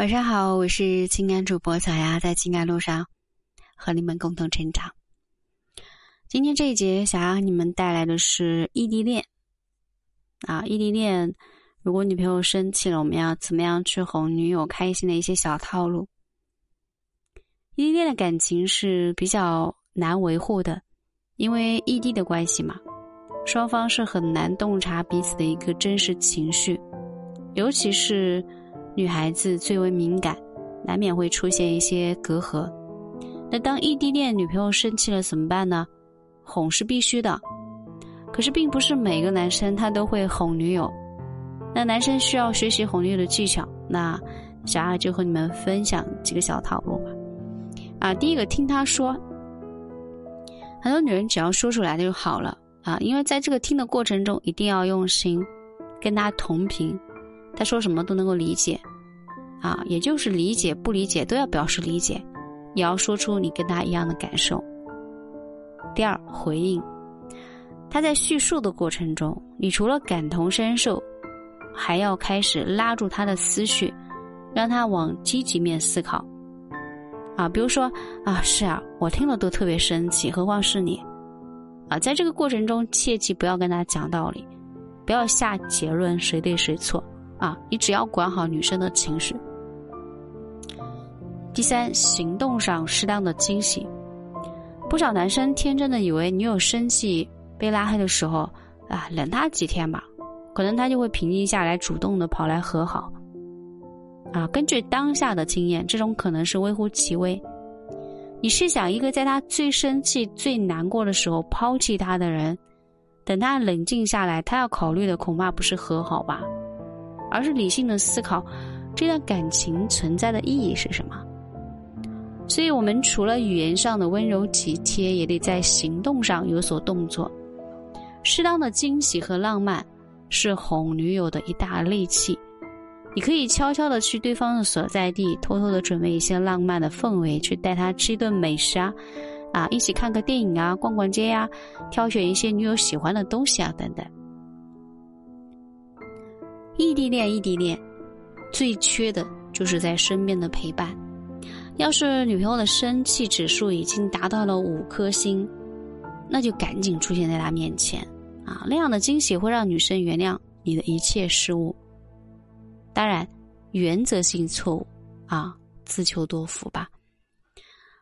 晚上好，我是情感主播小丫，在情感路上和你们共同成长。今天这一节，想要你们带来的是异地恋啊，异地恋。如果女朋友生气了，我们要怎么样去哄女友开心的一些小套路？异地恋的感情是比较难维护的，因为异地的关系嘛，双方是很难洞察彼此的一个真实情绪，尤其是女孩子最为敏感，难免会出现一些隔阂。那当异地恋女朋友生气了怎么办呢？哄是必须的，可是并不是每个男生他都会哄女友。那男生需要学习哄女友的技巧，那小二就和你们分享几个小套路吧。啊，第一个听他说，很多女人只要说出来就好了啊，因为在这个听的过程中一定要用心，跟他同频，他说什么都能够理解，啊，也就是理解不理解都要表示理解，也要说出你跟他一样的感受。第二，回应，他在叙述的过程中，你除了感同身受。还要开始拉住他的思绪，让他往积极面思考。啊，比如说啊，是啊，我听了都特别生气，何况是你？啊，在这个过程中，切记不要跟他讲道理，不要下结论谁对谁错。啊，你只要管好女生的情绪。第三，行动上适当的惊喜。不少男生天真的以为女友生气被拉黑的时候，啊，忍他几天吧。可能他就会平静下来，主动的跑来和好。啊，根据当下的经验，这种可能是微乎其微。你试想，一个在他最生气、最难过的时候抛弃他的人，等他冷静下来，他要考虑的恐怕不是和好吧，而是理性的思考这段感情存在的意义是什么。所以，我们除了语言上的温柔体贴，也得在行动上有所动作，适当的惊喜和浪漫。是哄女友的一大利器，你可以悄悄的去对方的所在地，偷偷的准备一些浪漫的氛围，去带他吃一顿美食啊，啊，一起看个电影啊，逛逛街呀，挑选一些女友喜欢的东西啊，等等。异地恋，异地恋，最缺的就是在身边的陪伴。要是女朋友的生气指数已经达到了五颗星，那就赶紧出现在她面前。啊，那样的惊喜会让女生原谅你的一切失误。当然，原则性错误啊，自求多福吧。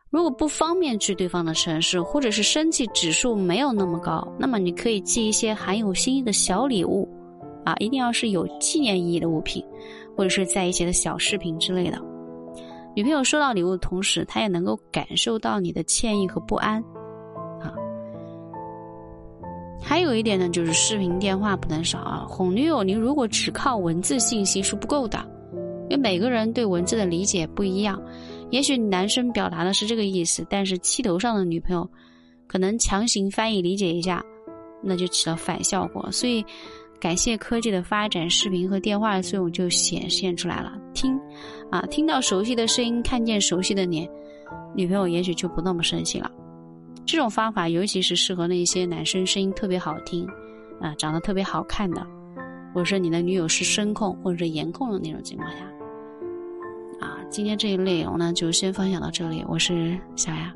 如果不方便去对方的城市，或者是生气指数没有那么高，那么你可以寄一些含有心意的小礼物，啊，一定要是有纪念意义的物品，或者是在一起的小视频之类的。女朋友收到礼物的同时，她也能够感受到你的歉意和不安。啊还有一点呢，就是视频电话不能少啊。哄女友，你如果只靠文字信息是不够的，因为每个人对文字的理解不一样。也许男生表达的是这个意思，但是气头上的女朋友可能强行翻译理解一下，那就起了反效果。所以，感谢科技的发展，视频和电话的作用就显现出来了。听，啊，听到熟悉的声音，看见熟悉的脸，女朋友也许就不那么生气了。这种方法尤其是适合那些男生声音特别好听，啊，长得特别好看的，或者说你的女友是声控或者是颜控的那种情况下，啊，今天这一内容呢就先分享到这里，我是小雅。